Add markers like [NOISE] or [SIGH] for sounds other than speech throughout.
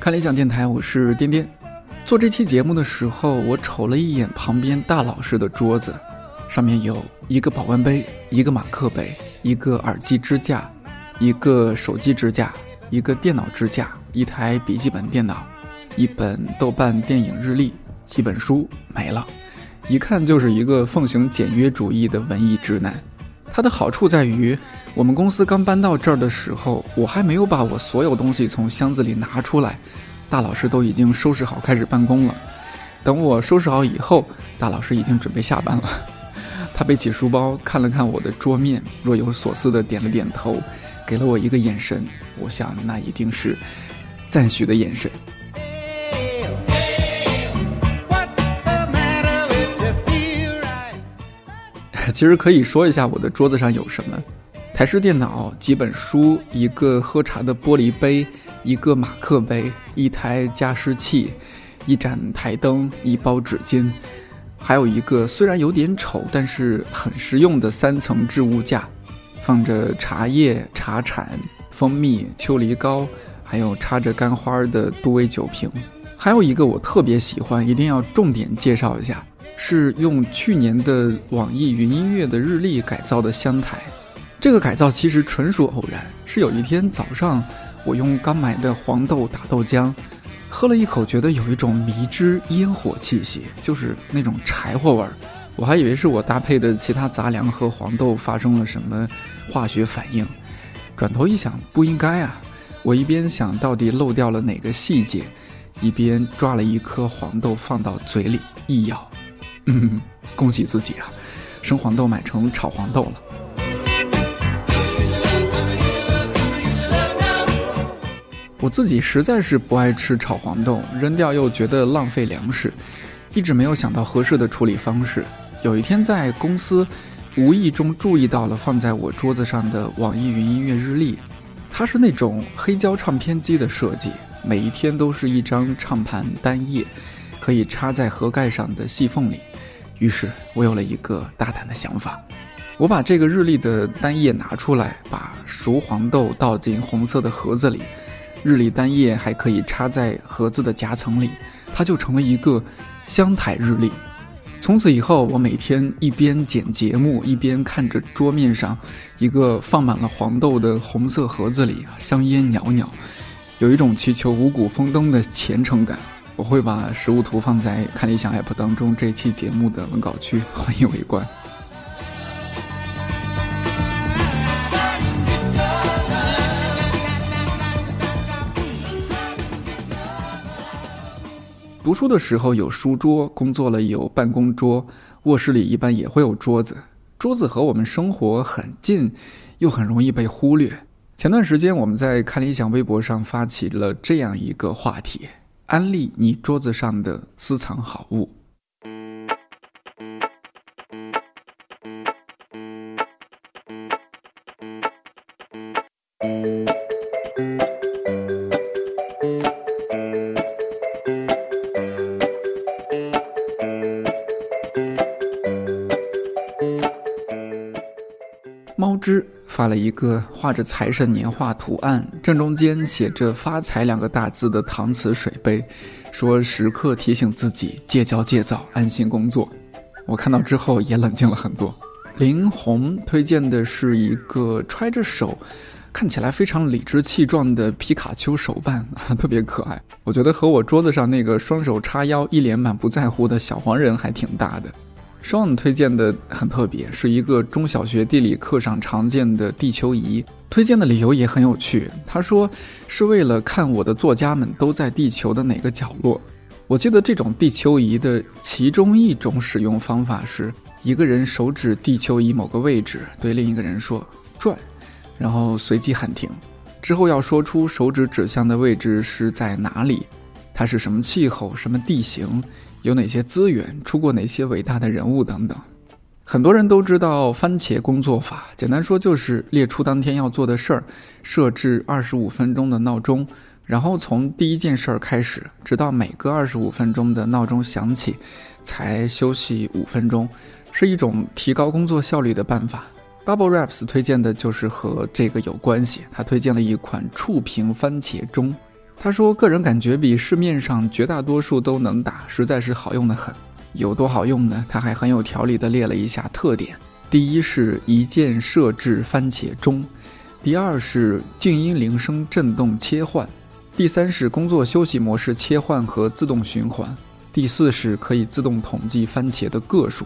看理想电台，我是颠颠。做这期节目的时候，我瞅了一眼旁边大老师的桌子，上面有一个保温杯、一个马克杯、一个耳机支架、一个手机支架、一个电脑支架、一台笔记本电脑、一本豆瓣电影日历、几本书没了，一看就是一个奉行简约主义的文艺直男。它的好处在于，我们公司刚搬到这儿的时候，我还没有把我所有东西从箱子里拿出来，大老师都已经收拾好开始办公了。等我收拾好以后，大老师已经准备下班了。[LAUGHS] 他背起书包，看了看我的桌面，若有所思地点了点头，给了我一个眼神。我想，那一定是赞许的眼神。[LAUGHS] 其实可以说一下我的桌子上有什么：台式电脑、几本书、一个喝茶的玻璃杯、一个马克杯、一台加湿器、一盏台灯、一包纸巾，还有一个虽然有点丑但是很实用的三层置物架，放着茶叶、茶铲、蜂蜜、秋梨膏，还有插着干花的杜威酒瓶。还有一个我特别喜欢，一定要重点介绍一下。是用去年的网易云音乐的日历改造的香台，这个改造其实纯属偶然。是有一天早上，我用刚买的黄豆打豆浆，喝了一口，觉得有一种迷之烟火气息，就是那种柴火味儿。我还以为是我搭配的其他杂粮和黄豆发生了什么化学反应，转头一想，不应该啊！我一边想到底漏掉了哪个细节，一边抓了一颗黄豆放到嘴里一咬。嗯，恭喜自己啊，生黄豆买成炒黄豆了。我自己实在是不爱吃炒黄豆，扔掉又觉得浪费粮食，一直没有想到合适的处理方式。有一天在公司，无意中注意到了放在我桌子上的网易云音乐日历，它是那种黑胶唱片机的设计，每一天都是一张唱盘单页，可以插在盒盖上的细缝里。于是我有了一个大胆的想法，我把这个日历的单页拿出来，把熟黄豆倒进红色的盒子里，日历单页还可以插在盒子的夹层里，它就成了一个香台日历。从此以后，我每天一边剪节目，一边看着桌面上一个放满了黄豆的红色盒子里香烟袅袅，有一种祈求五谷丰登的虔诚感。我会把实物图放在看理想 app 当中，这期节目的文稿区，[LAUGHS] 欢迎围观。读书的时候有书桌，工作了有办公桌，卧室里一般也会有桌子。桌子和我们生活很近，又很容易被忽略。前段时间我们在看理想微博上发起了这样一个话题。安利你桌子上的私藏好物。了一个画着财神年画图案，正中间写着“发财”两个大字的搪瓷水杯，说时刻提醒自己戒骄戒躁，安心工作。我看到之后也冷静了很多。林红推荐的是一个揣着手，看起来非常理直气壮的皮卡丘手办，[LAUGHS] 特别可爱。我觉得和我桌子上那个双手叉腰、一脸满不在乎的小黄人还挺搭的。Sean 推荐的很特别，是一个中小学地理课上常见的地球仪。推荐的理由也很有趣，他说是为了看我的作家们都在地球的哪个角落。我记得这种地球仪的其中一种使用方法是，一个人手指地球仪某个位置，对另一个人说转，然后随即喊停，之后要说出手指指向的位置是在哪里，它是什么气候、什么地形。有哪些资源，出过哪些伟大的人物等等。很多人都知道番茄工作法，简单说就是列出当天要做的事儿，设置二十五分钟的闹钟，然后从第一件事儿开始，直到每隔二十五分钟的闹钟响起，才休息五分钟，是一种提高工作效率的办法。Bubble Wraps 推荐的就是和这个有关系，他推荐了一款触屏番茄钟。他说，个人感觉比市面上绝大多数都能打，实在是好用的很。有多好用呢？他还很有条理地列了一下特点：第一是一键设置番茄钟，第二是静音铃声震动切换，第三是工作休息模式切换和自动循环，第四是可以自动统计番茄的个数。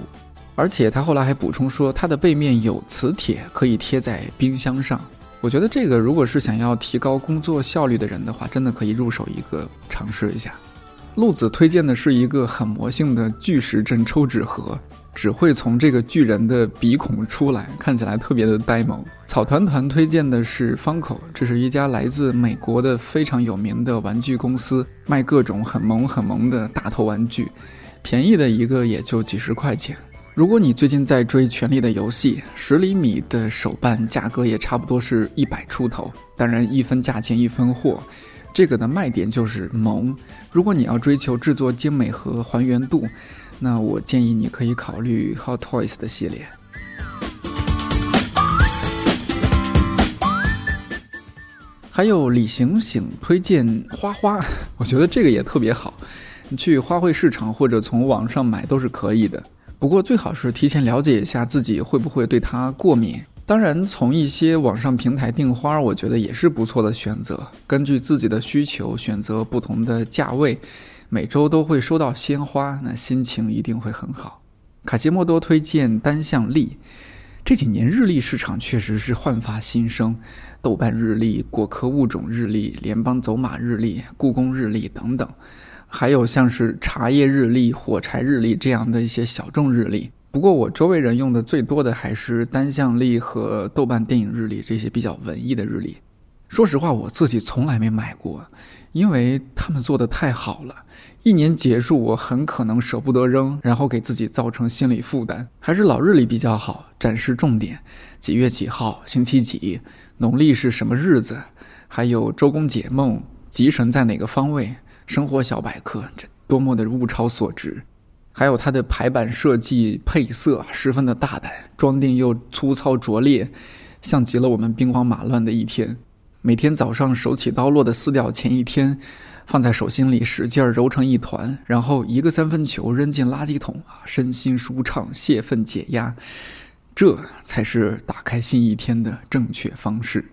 而且他后来还补充说，它的背面有磁铁，可以贴在冰箱上。我觉得这个如果是想要提高工作效率的人的话，真的可以入手一个尝试一下。鹿子推荐的是一个很魔性的巨石阵抽纸盒，只会从这个巨人的鼻孔出来，看起来特别的呆萌。草团团推荐的是方口，这是一家来自美国的非常有名的玩具公司，卖各种很萌很萌的大头玩具，便宜的一个也就几十块钱。如果你最近在追《权力的游戏》，十厘米的手办价格也差不多是一百出头，当然一分价钱一分货。这个的卖点就是萌。如果你要追求制作精美和还原度，那我建议你可以考虑 Hot Toys 的系列。还有李醒醒推荐花花，[LAUGHS] 我觉得这个也特别好。你去花卉市场或者从网上买都是可以的，不过最好是提前了解一下自己会不会对它过敏。当然，从一些网上平台订花，我觉得也是不错的选择。根据自己的需求选择不同的价位，每周都会收到鲜花，那心情一定会很好。卡西莫多推荐单向历，这几年日历市场确实是焕发新生，豆瓣日历、果壳物种日历、联邦走马日历、故宫日历等等，还有像是茶叶日历、火柴日历这样的一些小众日历。不过我周围人用的最多的还是单向历和豆瓣电影日历这些比较文艺的日历。说实话，我自己从来没买过，因为他们做的太好了。一年结束，我很可能舍不得扔，然后给自己造成心理负担。还是老日历比较好，展示重点：几月几号，星期几，农历是什么日子，还有周公解梦，吉神在哪个方位，生活小百科，这多么的物超所值。还有它的排版设计、配色十分的大胆，装订又粗糙拙劣，像极了我们兵荒马乱的一天。每天早上手起刀落的撕掉前一天，放在手心里使劲揉成一团，然后一个三分球扔进垃圾桶啊，身心舒畅，泄愤解压，这才是打开新一天的正确方式。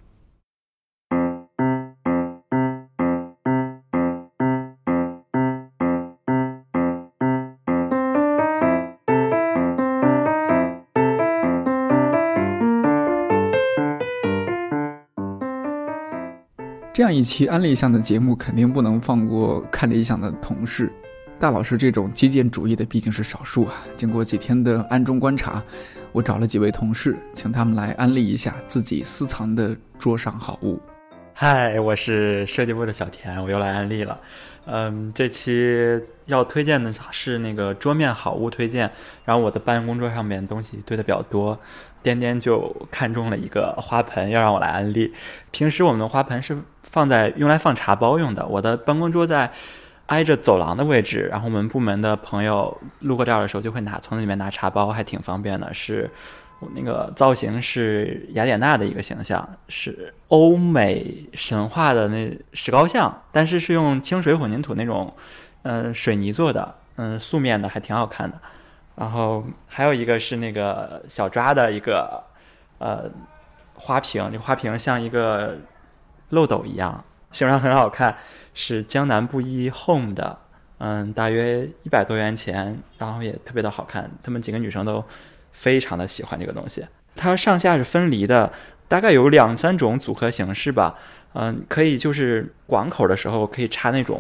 这样一期安利向的节目，肯定不能放过看理想的同事。大老师这种极简主义的毕竟是少数啊。经过几天的暗中观察，我找了几位同事，请他们来安利一下自己私藏的桌上好物。嗨，我是设计部的小田，我又来安利了。嗯，这期要推荐的是那个桌面好物推荐。然后我的办公桌上面东西堆的比较多。颠颠就看中了一个花盆，要让我来安利。平时我们的花盆是放在用来放茶包用的。我的办公桌在挨着走廊的位置，然后我们部门的朋友路过这儿的时候就会拿从里面拿茶包，还挺方便的。是我那个造型是雅典娜的一个形象，是欧美神话的那石膏像，但是是用清水混凝土那种嗯水泥做的，嗯素面的，还挺好看的。然后还有一个是那个小抓的一个呃花瓶，这花瓶像一个漏斗一样，形状很好看，是江南布衣 Home 的，嗯，大约一百多元钱，然后也特别的好看，她们几个女生都非常的喜欢这个东西。它上下是分离的，大概有两三种组合形式吧，嗯，可以就是广口的时候可以插那种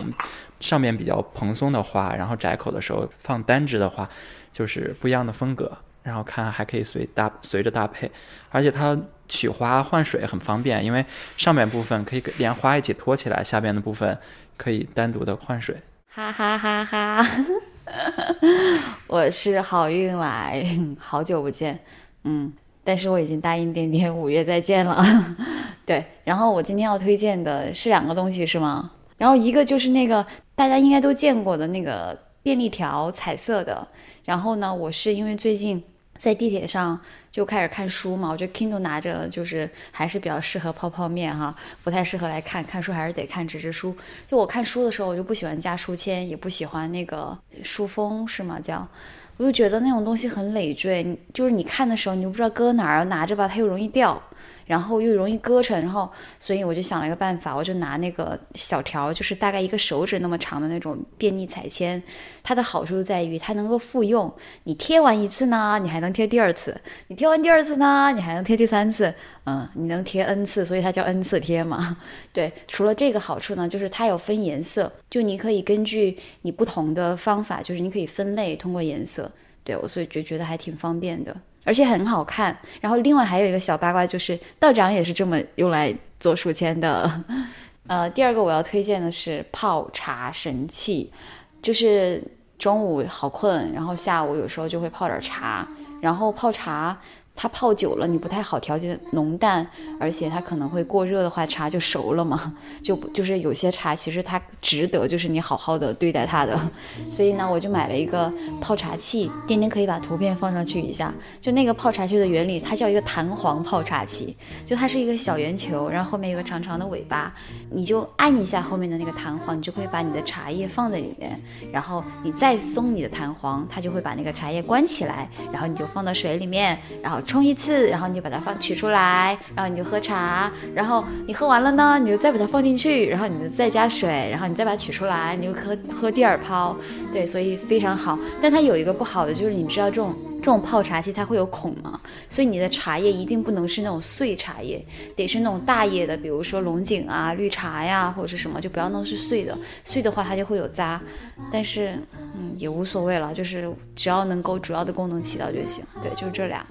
上面比较蓬松的花，然后窄口的时候放单支的花。就是不一样的风格，然后看还可以随搭随着搭配，而且它取花换水很方便，因为上面部分可以连花一起托起来，下边的部分可以单独的换水。哈哈哈哈！[LAUGHS] 我是好运来，好久不见，嗯，但是我已经答应点点五月再见了。[LAUGHS] 对，然后我今天要推荐的是两个东西，是吗？然后一个就是那个大家应该都见过的那个便利条，彩色的。然后呢，我是因为最近在地铁上就开始看书嘛，我觉得 Kindle 拿着就是还是比较适合泡泡面哈，不太适合来看看书，还是得看纸质书。就我看书的时候，我就不喜欢加书签，也不喜欢那个书封，是吗？叫，我就觉得那种东西很累赘，就是你看的时候，你又不知道搁哪儿，拿着吧，它又容易掉。然后又容易割成，然后所以我就想了一个办法，我就拿那个小条，就是大概一个手指那么长的那种便利彩铅。它的好处在于它能够复用，你贴完一次呢，你还能贴第二次；你贴完第二次呢，你还能贴第三次。嗯，你能贴 n 次，所以它叫 n 次贴嘛。对，除了这个好处呢，就是它有分颜色，就你可以根据你不同的方法，就是你可以分类通过颜色。对我，所以就觉得还挺方便的。而且很好看，然后另外还有一个小八卦，就是道长也是这么用来做书签的。[LAUGHS] 呃，第二个我要推荐的是泡茶神器，就是中午好困，然后下午有时候就会泡点茶，然后泡茶。它泡久了，你不太好调节浓淡，而且它可能会过热的话，茶就熟了嘛。[LAUGHS] 就就是有些茶其实它值得，就是你好好的对待它的。[LAUGHS] 所以呢，我就买了一个泡茶器，今天可以把图片放上去一下。就那个泡茶器的原理，它叫一个弹簧泡茶器，就它是一个小圆球，然后后面有个长长的尾巴，你就按一下后面的那个弹簧，你就可以把你的茶叶放在里面，然后你再松你的弹簧，它就会把那个茶叶关起来，然后你就放到水里面，然后。冲一次，然后你就把它放取出来，然后你就喝茶，然后你喝完了呢，你就再把它放进去，然后你就再加水，然后你再把它取出来，你就喝喝第二泡。对，所以非常好。但它有一个不好的，就是你知道这种这种泡茶器它会有孔吗？所以你的茶叶一定不能是那种碎茶叶，得是那种大叶的，比如说龙井啊、绿茶呀或者是什么，就不要弄是碎的。碎的话它就会有渣。但是嗯也无所谓了，就是只要能够主要的功能起到就行。对，就这俩。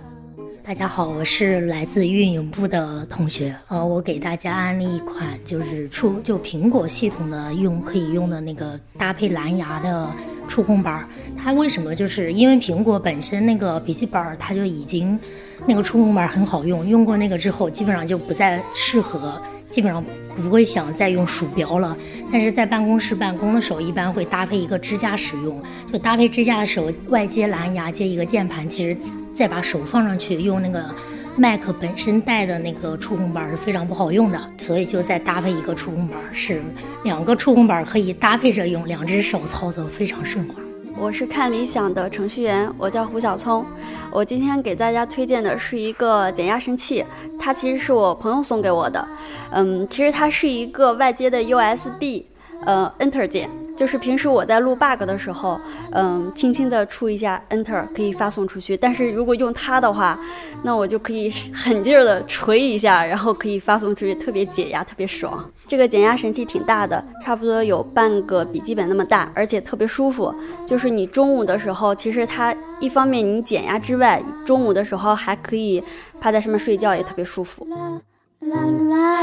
大家好，我是来自运营部的同学。呃，我给大家安利一款就是触就苹果系统的用可以用的那个搭配蓝牙的触控板。它为什么？就是因为苹果本身那个笔记本它就已经那个触控板很好用，用过那个之后基本上就不再适合，基本上不会想再用鼠标了。但是在办公室办公的时候，一般会搭配一个支架使用。就搭配支架的时候，外接蓝牙，接一个键盘，其实。再把手放上去，用那个 Mac 本身带的那个触控板是非常不好用的，所以就再搭配一个触控板，是两个触控板可以搭配着用，两只手操作非常顺滑。我是看理想的程序员，我叫胡小聪。我今天给大家推荐的是一个减压神器，它其实是我朋友送给我的。嗯，其实它是一个外接的 USB，呃，Enter 键。就是平时我在录 bug 的时候，嗯，轻轻的触一下 Enter 可以发送出去。但是如果用它的话，那我就可以狠劲儿的锤一下，然后可以发送出去，特别解压，特别爽。这个减压神器挺大的，差不多有半个笔记本那么大，而且特别舒服。就是你中午的时候，其实它一方面你减压之外，中午的时候还可以趴在上面睡觉，也特别舒服。啦啦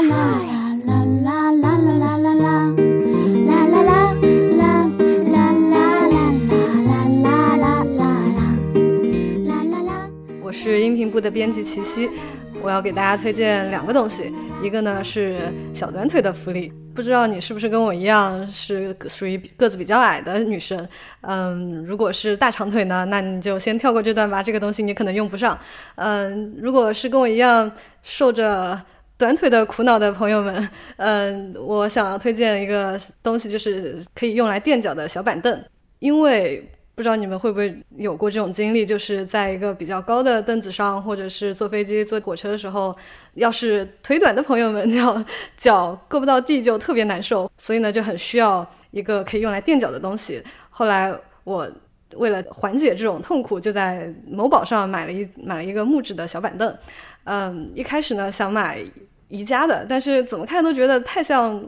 啦啦啦啦啦啦啦啦啦是音频部的编辑齐溪，我要给大家推荐两个东西，一个呢是小短腿的福利，不知道你是不是跟我一样是属于个子比较矮的女生，嗯，如果是大长腿呢，那你就先跳过这段吧，这个东西你可能用不上，嗯，如果是跟我一样受着短腿的苦恼的朋友们，[LAUGHS] 嗯，我想要推荐一个东西，就是可以用来垫脚的小板凳，因为。不知道你们会不会有过这种经历，就是在一个比较高的凳子上，或者是坐飞机、坐火车的时候，要是腿短的朋友们，脚脚够不到地就特别难受，所以呢就很需要一个可以用来垫脚的东西。后来我为了缓解这种痛苦，就在某宝上买了一买了一个木质的小板凳。嗯，一开始呢想买。宜家的，但是怎么看都觉得太像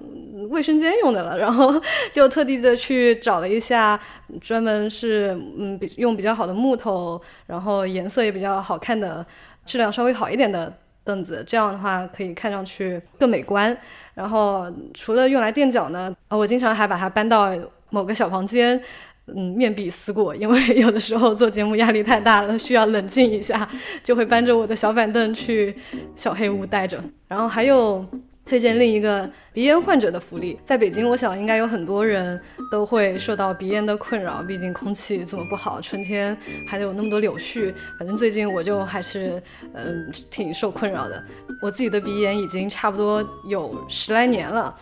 卫生间用的了，然后 [LAUGHS] 就特地的去找了一下，专门是嗯比用比较好的木头，然后颜色也比较好看的，质量稍微好一点的凳子，这样的话可以看上去更美观。然后除了用来垫脚呢，我经常还把它搬到某个小房间，嗯面壁思过，因为有的时候做节目压力太大了，需要冷静一下，就会搬着我的小板凳去小黑屋待着。然后还有。推荐另一个鼻炎患者的福利，在北京，我想应该有很多人都会受到鼻炎的困扰，毕竟空气这么不好，春天还有那么多柳絮。反正最近我就还是嗯挺受困扰的，我自己的鼻炎已经差不多有十来年了。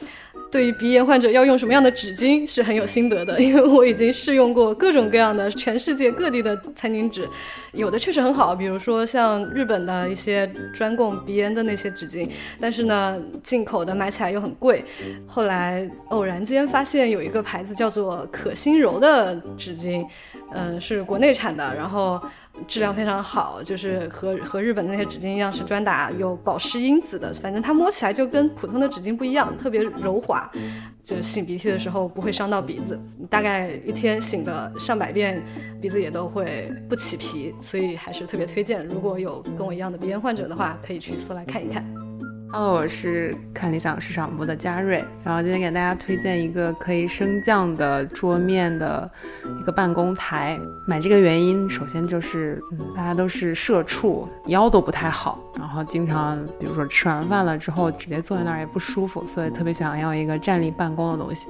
对于鼻炎患者要用什么样的纸巾是很有心得的，因为我已经试用过各种各样的全世界各地的餐巾纸，有的确实很好，比如说像日本的一些专供鼻炎的那些纸巾，但是呢，进口的买起来又很贵。后来偶然间发现有一个牌子叫做可心柔的纸巾，嗯，是国内产的，然后。质量非常好，就是和和日本的那些纸巾一样，是专打有保湿因子的。反正它摸起来就跟普通的纸巾不一样，特别柔滑，就擤鼻涕的时候不会伤到鼻子。大概一天擤个上百遍，鼻子也都会不起皮，所以还是特别推荐。如果有跟我一样的鼻炎患者的话，可以去搜来看一看。Hello，我是看理想市场部的嘉瑞，然后今天给大家推荐一个可以升降的桌面的一个办公台。买这个原因，首先就是大家都是社畜，腰都不太好，然后经常比如说吃完饭了之后直接坐在那儿也不舒服，所以特别想要一个站立办公的东西。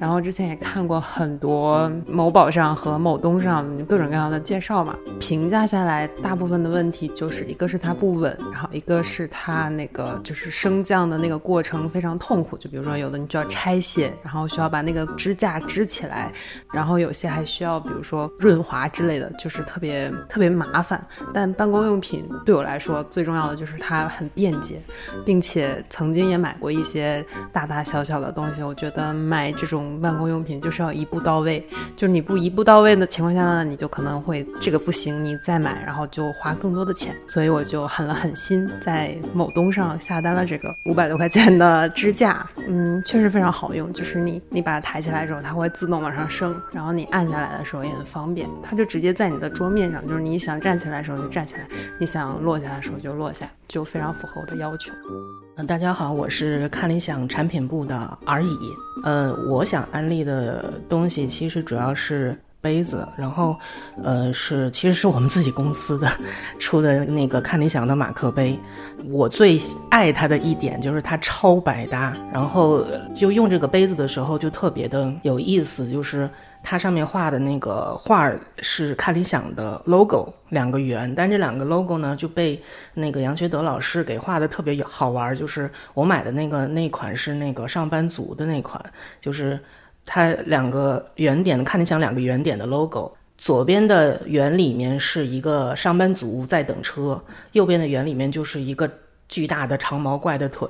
然后之前也看过很多某宝上和某东上各种各样的介绍嘛，评价下来，大部分的问题就是一个是它不稳，然后一个是它那个。就是升降的那个过程非常痛苦，就比如说有的你就要拆卸，然后需要把那个支架支起来，然后有些还需要比如说润滑之类的，就是特别特别麻烦。但办公用品对我来说最重要的就是它很便捷，并且曾经也买过一些大大小小的东西。我觉得买这种办公用品就是要一步到位，就是你不一步到位的情况下呢，你就可能会这个不行，你再买，然后就花更多的钱。所以我就狠了狠心在某东上下。下单了这个五百多块钱的支架，嗯，确实非常好用。就是你你把它抬起来之后，它会自动往上升，然后你按下来的时候也很方便。它就直接在你的桌面上，就是你想站起来的时候就站起来，你想落下的时候就落下，就非常符合我的要求。嗯，大家好，我是看理想产品部的而已。呃，我想安利的东西其实主要是。杯子，然后，呃，是其实是我们自己公司的出的那个看理想的马克杯。我最爱它的一点就是它超百搭，然后就用这个杯子的时候就特别的有意思，就是它上面画的那个画是看理想的 logo，两个圆，但这两个 logo 呢就被那个杨学德老师给画的特别好玩，就是我买的那个那款是那个上班族的那款，就是。它两个圆点，看你像两个圆点的 logo，左边的圆里面是一个上班族在等车，右边的圆里面就是一个巨大的长毛怪的腿，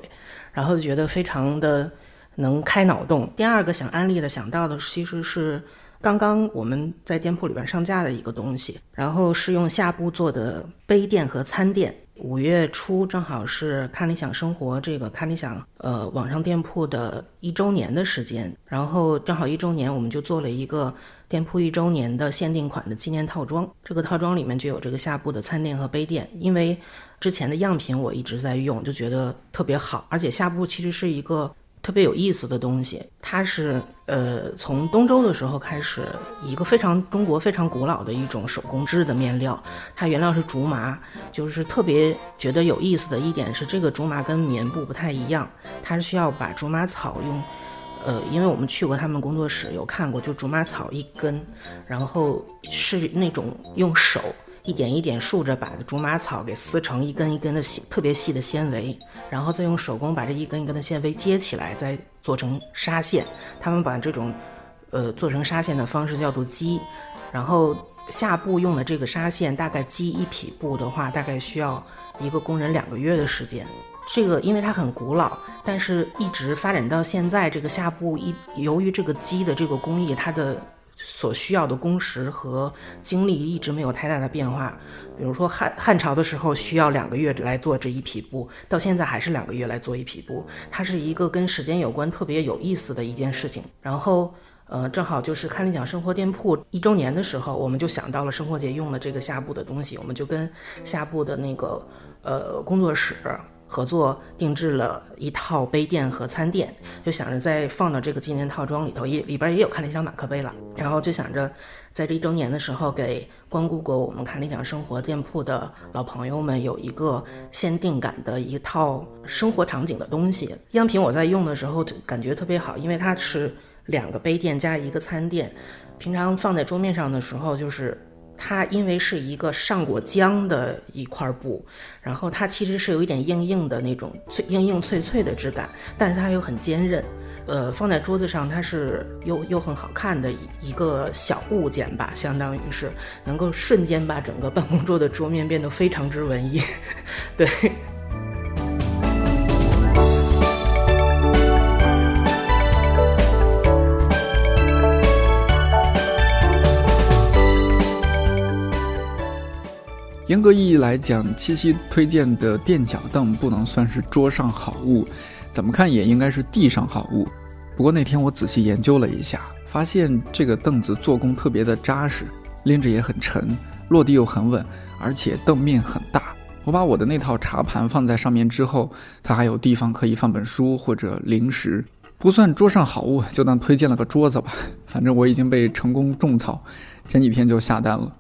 然后觉得非常的能开脑洞。第二个想安利的想到的其实是刚刚我们在店铺里边上架的一个东西，然后是用下布做的杯垫和餐垫。五月初正好是看理想生活这个看理想呃网上店铺的一周年的时间，然后正好一周年，我们就做了一个店铺一周年的限定款的纪念套装。这个套装里面就有这个下部的餐垫和杯垫，因为之前的样品我一直在用，就觉得特别好，而且下部其实是一个。特别有意思的东西，它是呃从东周的时候开始，一个非常中国非常古老的一种手工织的面料，它原料是竹麻，就是特别觉得有意思的一点是，这个竹麻跟棉布不太一样，它是需要把竹麻草用，呃，因为我们去过他们工作室有看过，就竹麻草一根，然后是那种用手。一点一点竖着把竹马草给撕成一根一根的细特别细的纤维，然后再用手工把这一根一根的纤维接起来，再做成纱线。他们把这种，呃，做成纱线的方式叫做机。然后下布用的这个纱线，大概机一匹布的话，大概需要一个工人两个月的时间。这个因为它很古老，但是一直发展到现在，这个下布一由于这个机的这个工艺，它的。所需要的工时和精力一直没有太大的变化。比如说汉汉朝的时候需要两个月来做这一匹布，到现在还是两个月来做一匹布。它是一个跟时间有关、特别有意思的一件事情。然后，呃，正好就是看理想生活店铺一周年的时候，我们就想到了生活节用的这个下布的东西，我们就跟下布的那个呃工作室。合作定制了一套杯垫和餐垫，就想着再放到这个纪念套装里头，也里边也有看理想马克杯了。然后就想着，在这一周年的时候，给光顾过我们看理想生活店铺的老朋友们有一个限定感的一套生活场景的东西。样品我在用的时候就感觉特别好，因为它是两个杯垫加一个餐垫，平常放在桌面上的时候就是。它因为是一个上过浆的一块布，然后它其实是有一点硬硬的那种脆硬硬脆脆的质感，但是它又很坚韧，呃，放在桌子上它是又又很好看的一个小物件吧，相当于是能够瞬间把整个办公桌的桌面变得非常之文艺，[LAUGHS] 对。严格意义来讲，七夕推荐的垫脚凳不能算是桌上好物，怎么看也应该是地上好物。不过那天我仔细研究了一下，发现这个凳子做工特别的扎实，拎着也很沉，落地又很稳，而且凳面很大。我把我的那套茶盘放在上面之后，它还有地方可以放本书或者零食，不算桌上好物，就当推荐了个桌子吧。反正我已经被成功种草，前几天就下单了。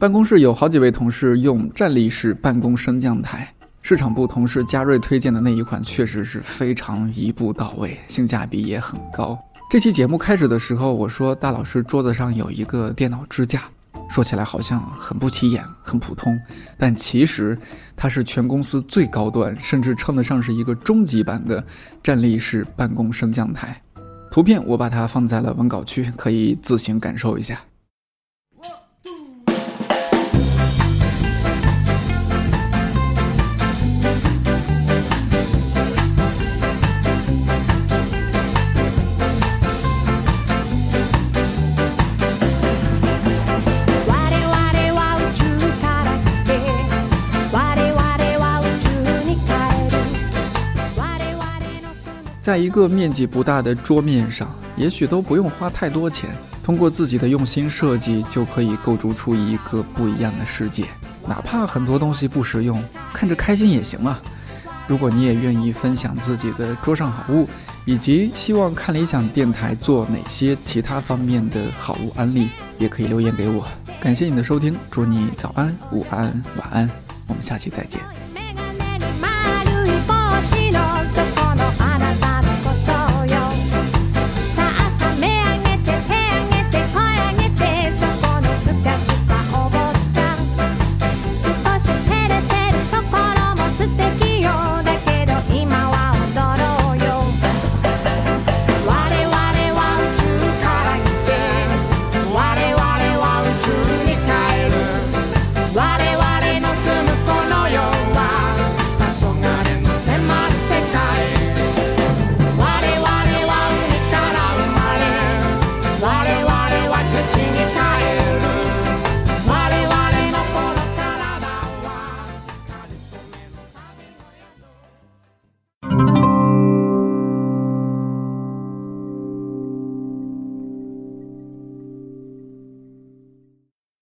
办公室有好几位同事用站立式办公升降台，市场部同事嘉瑞推荐的那一款确实是非常一步到位，性价比也很高。这期节目开始的时候，我说大老师桌子上有一个电脑支架，说起来好像很不起眼、很普通，但其实它是全公司最高端，甚至称得上是一个终极版的站立式办公升降台。图片我把它放在了文稿区，可以自行感受一下。在一个面积不大的桌面上，也许都不用花太多钱，通过自己的用心设计，就可以构筑出一个不一样的世界。哪怕很多东西不实用，看着开心也行啊。如果你也愿意分享自己的桌上好物，以及希望看理想电台做哪些其他方面的好物安利，也可以留言给我。感谢你的收听，祝你早安、午安、晚安，我们下期再见。